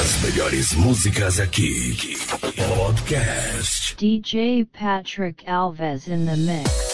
As melhores músicas aqui. Podcast. DJ Patrick Alves in the mix.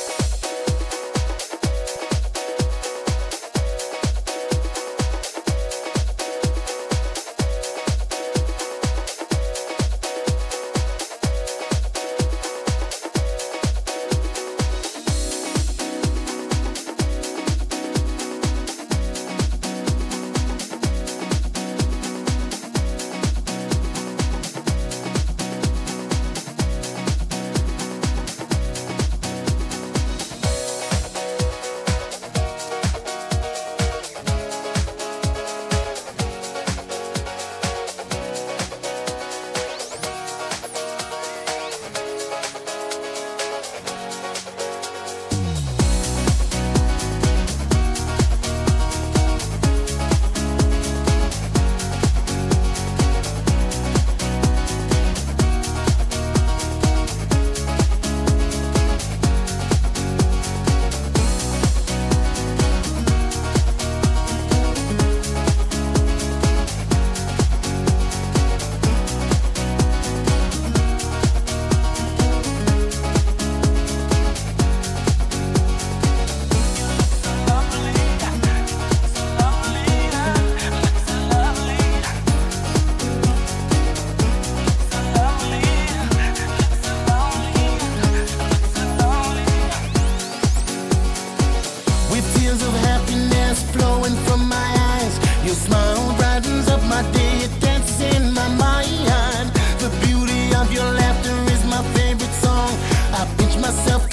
brightens up my day. It dances in my mind. The beauty of your laughter is my favorite song. I pinch myself.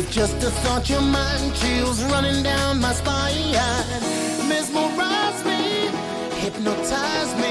With just a thought, your mind chills running down my spine. Mesmerize me, hypnotize me.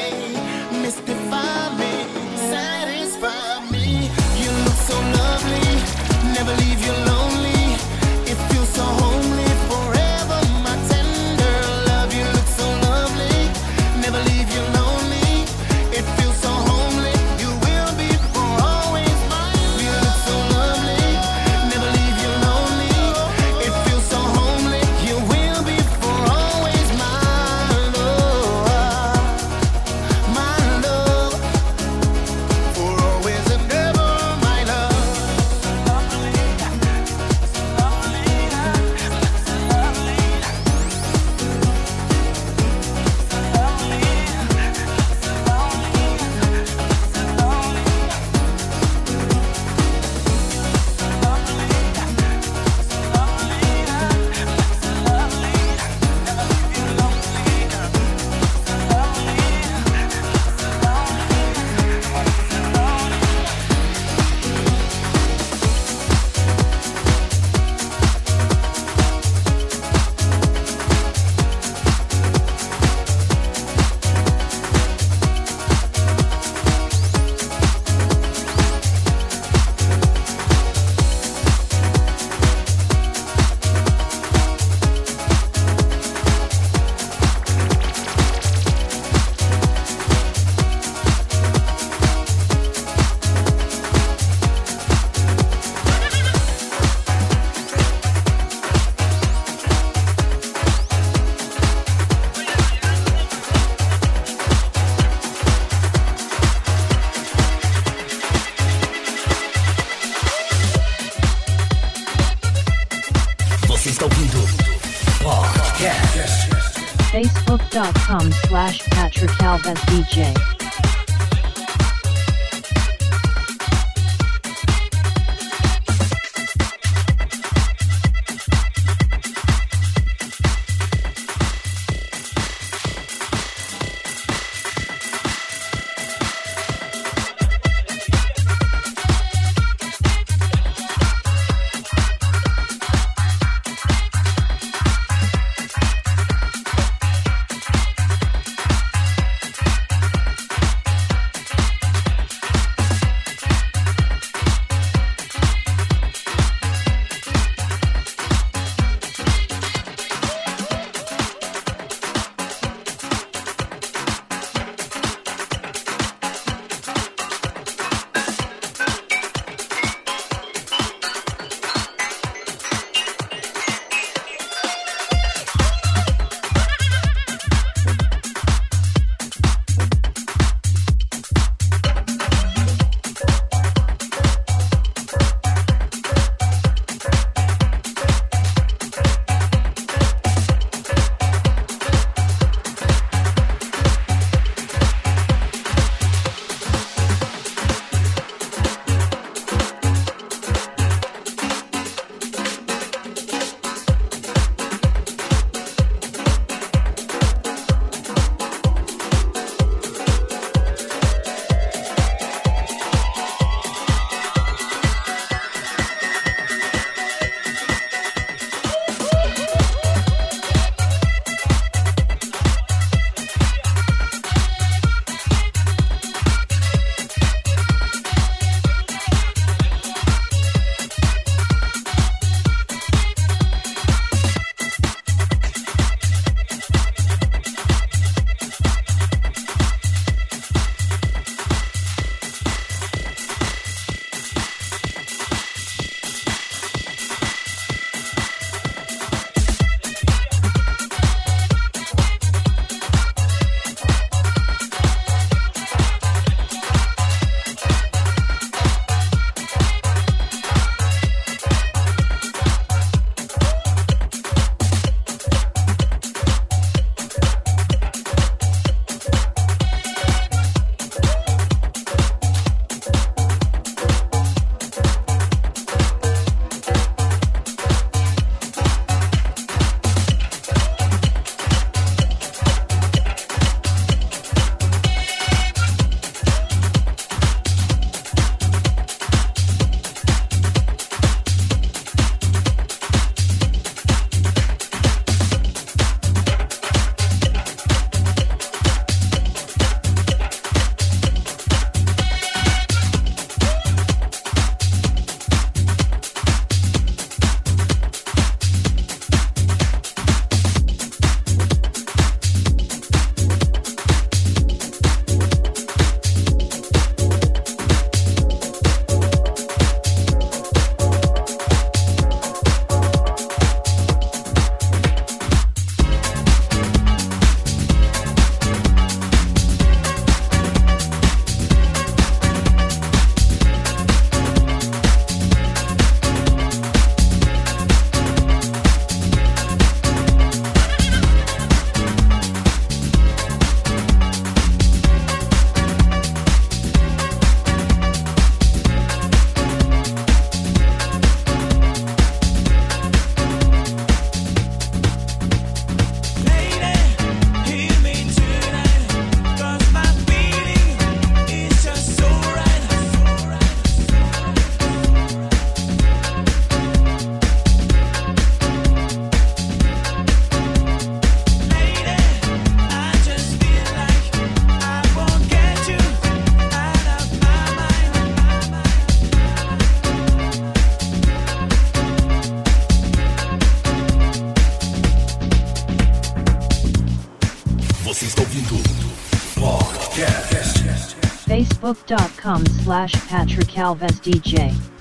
Slash Patrick Alves DJ.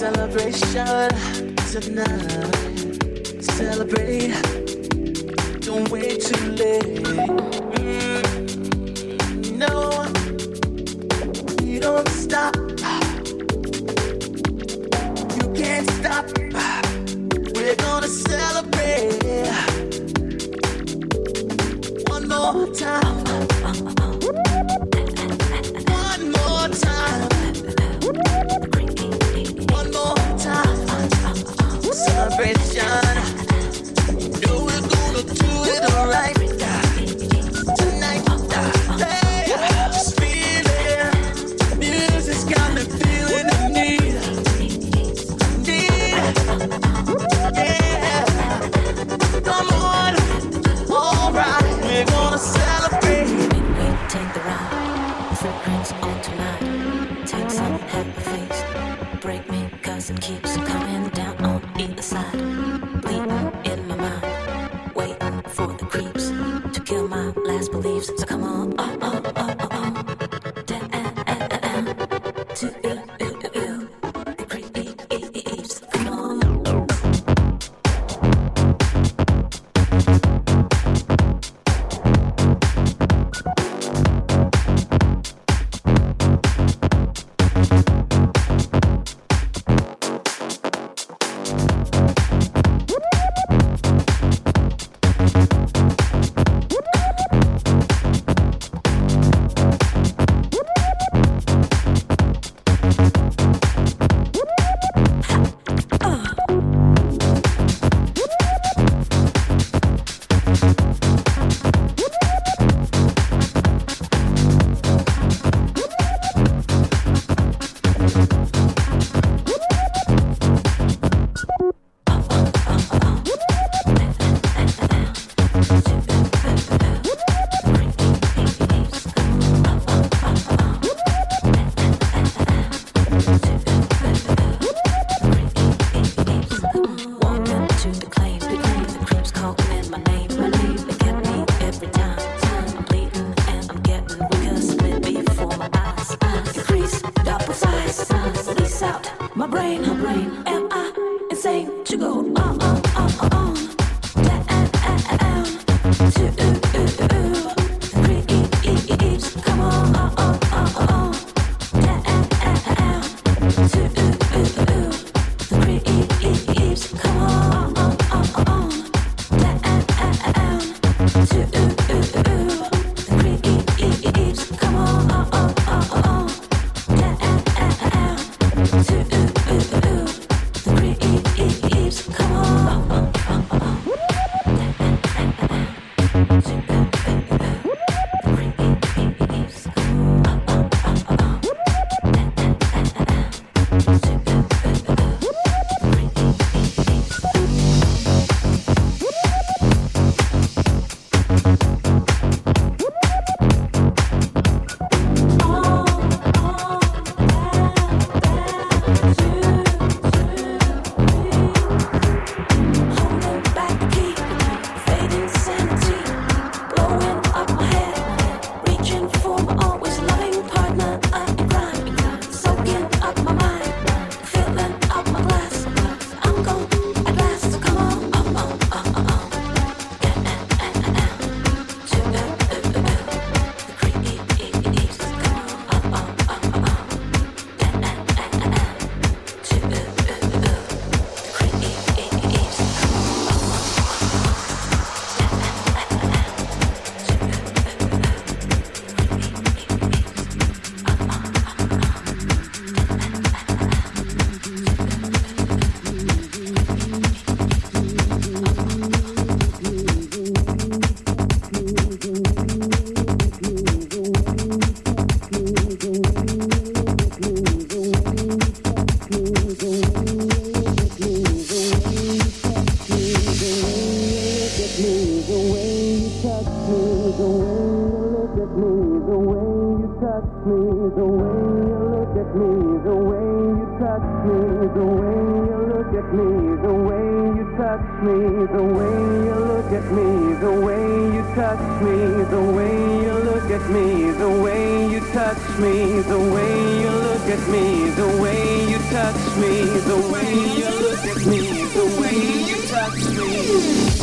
celebration tonight. Celebrate. Don't wait too late. Mm, no, you don't stop. You can't stop. We're gonna celebrate one more time. touch me, the way you look at me, the way you touch me, the way you look at me, the way you touch me.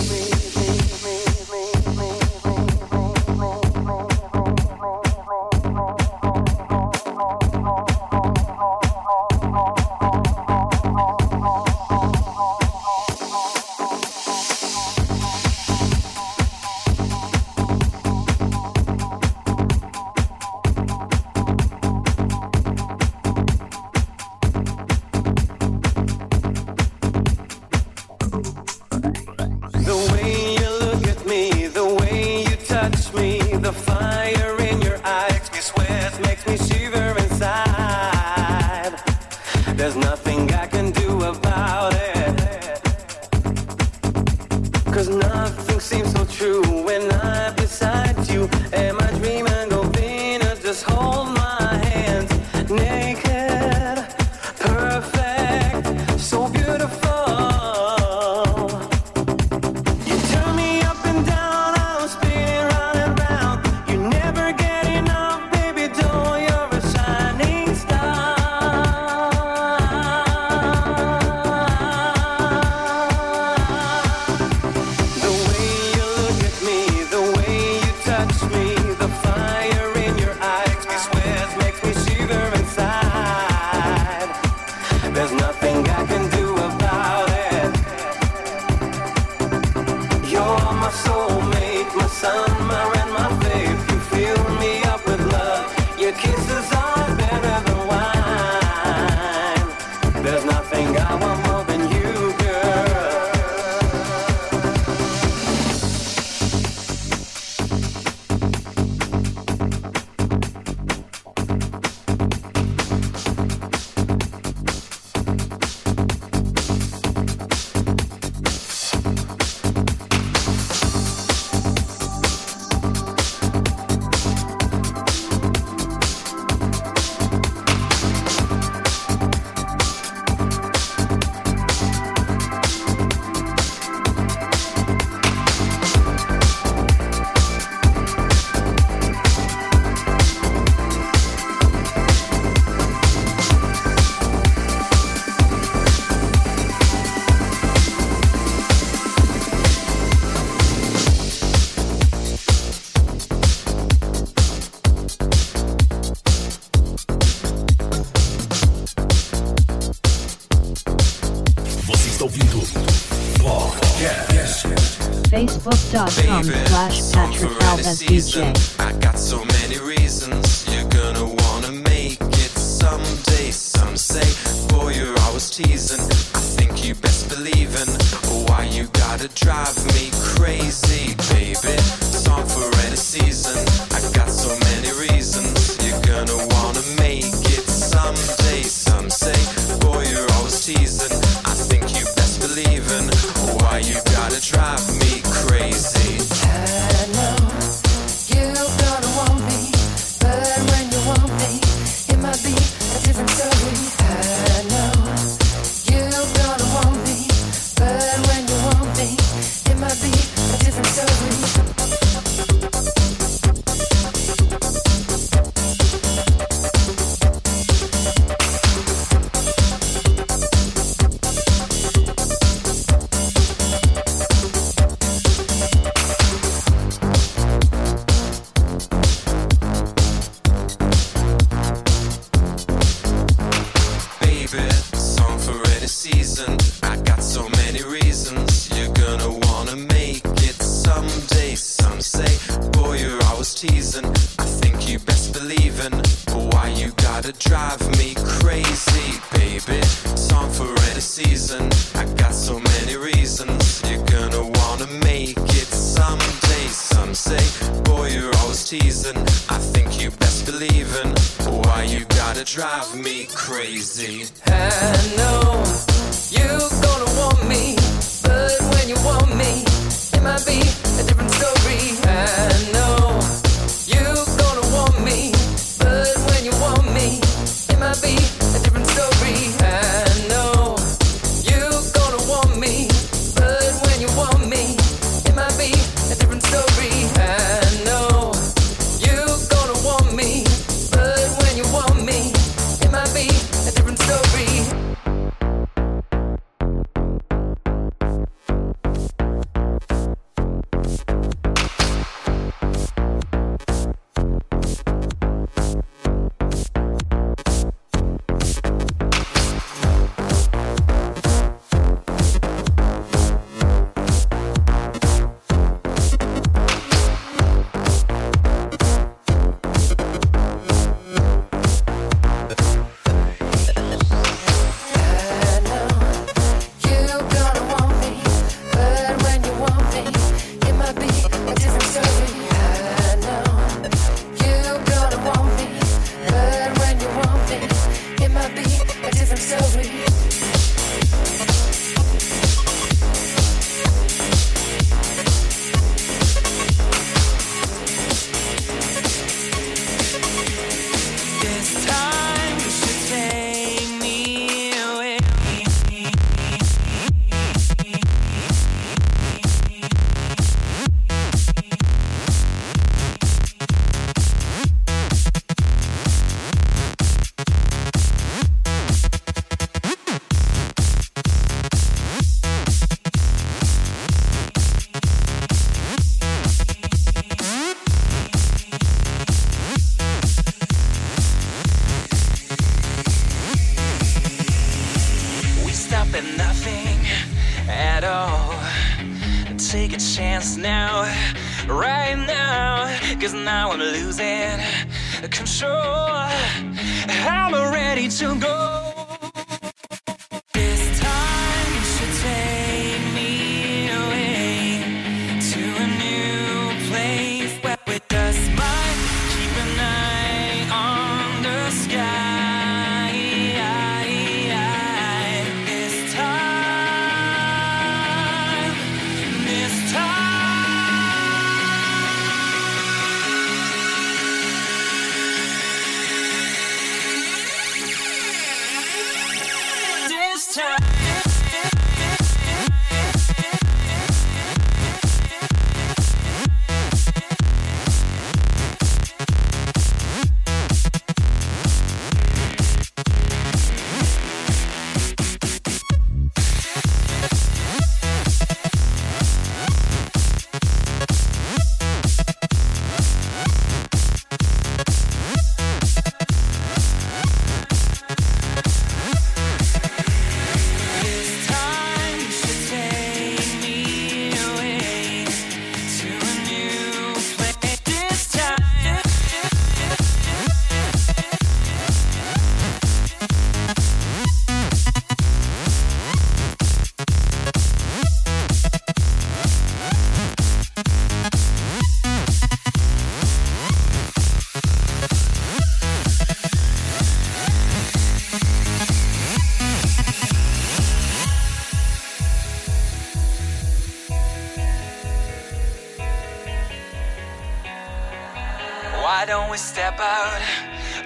we step out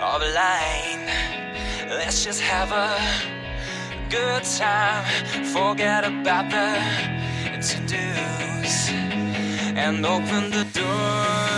of line. Let's just have a good time. Forget about the to dos and open the door.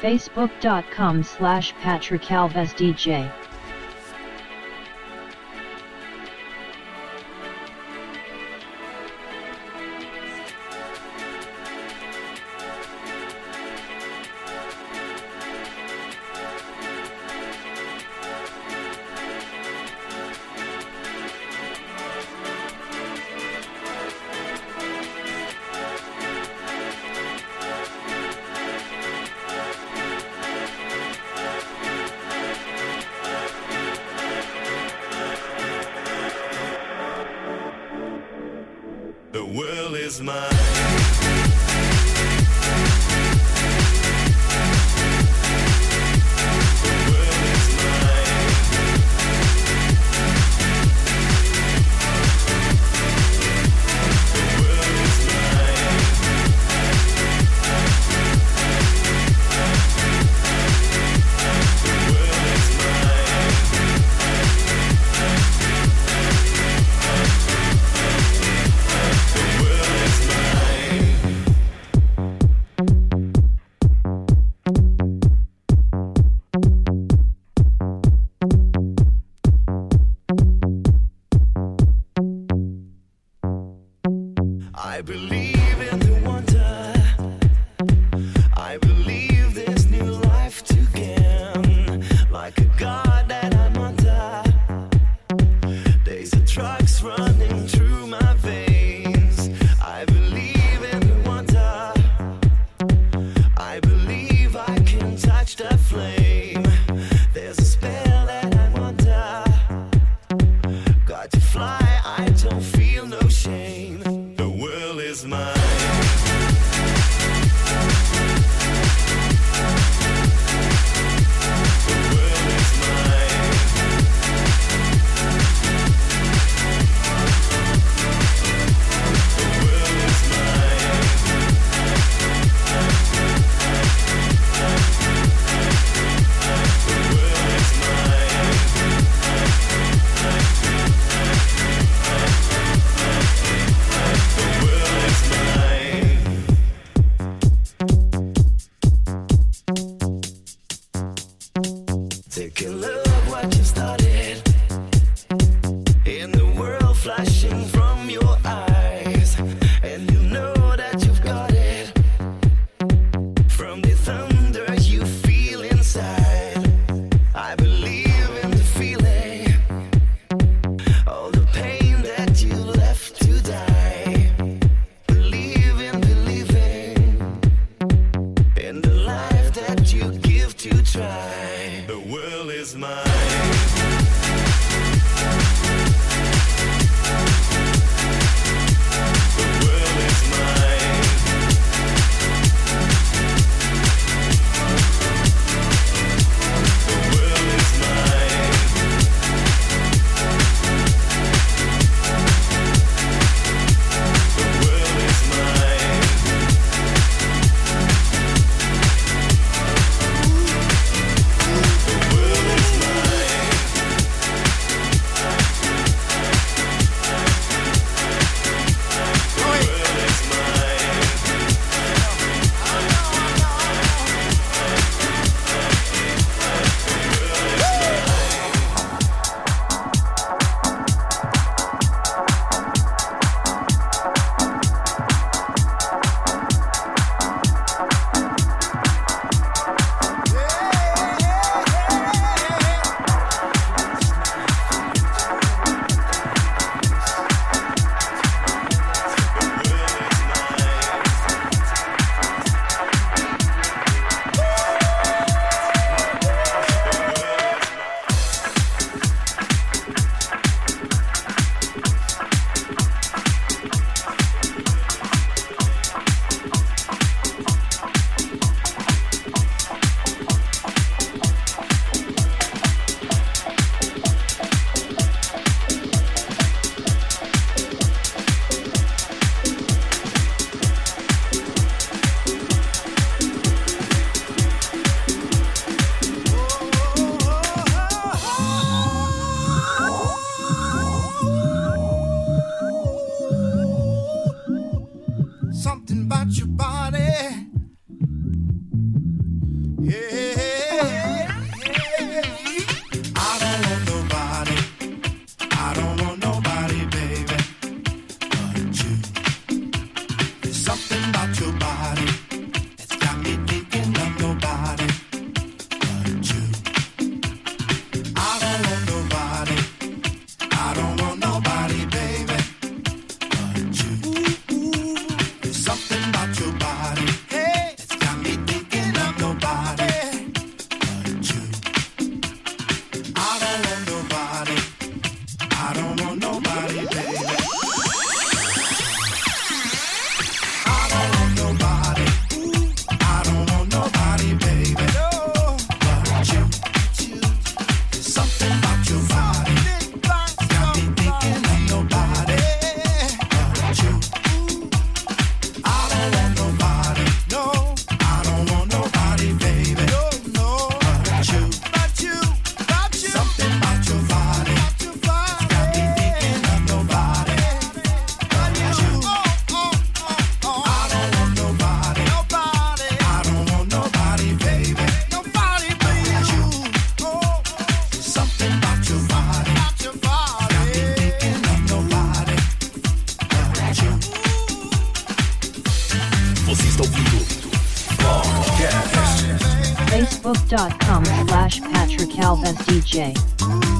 Facebook.com slash Patrick Alves DJ to try. The world is mine. Facebook.com slash Patrick Alves DJ.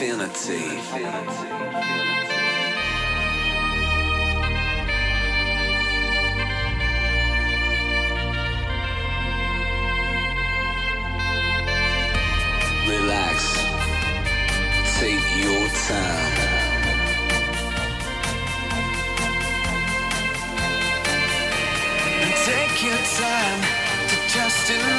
infinity. infinity. relax, take your time. Take your time to just.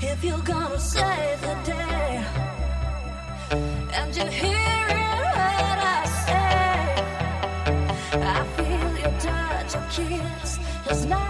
If you're gonna save the day, and you're hearing what I say, I feel your touch, your kiss enough.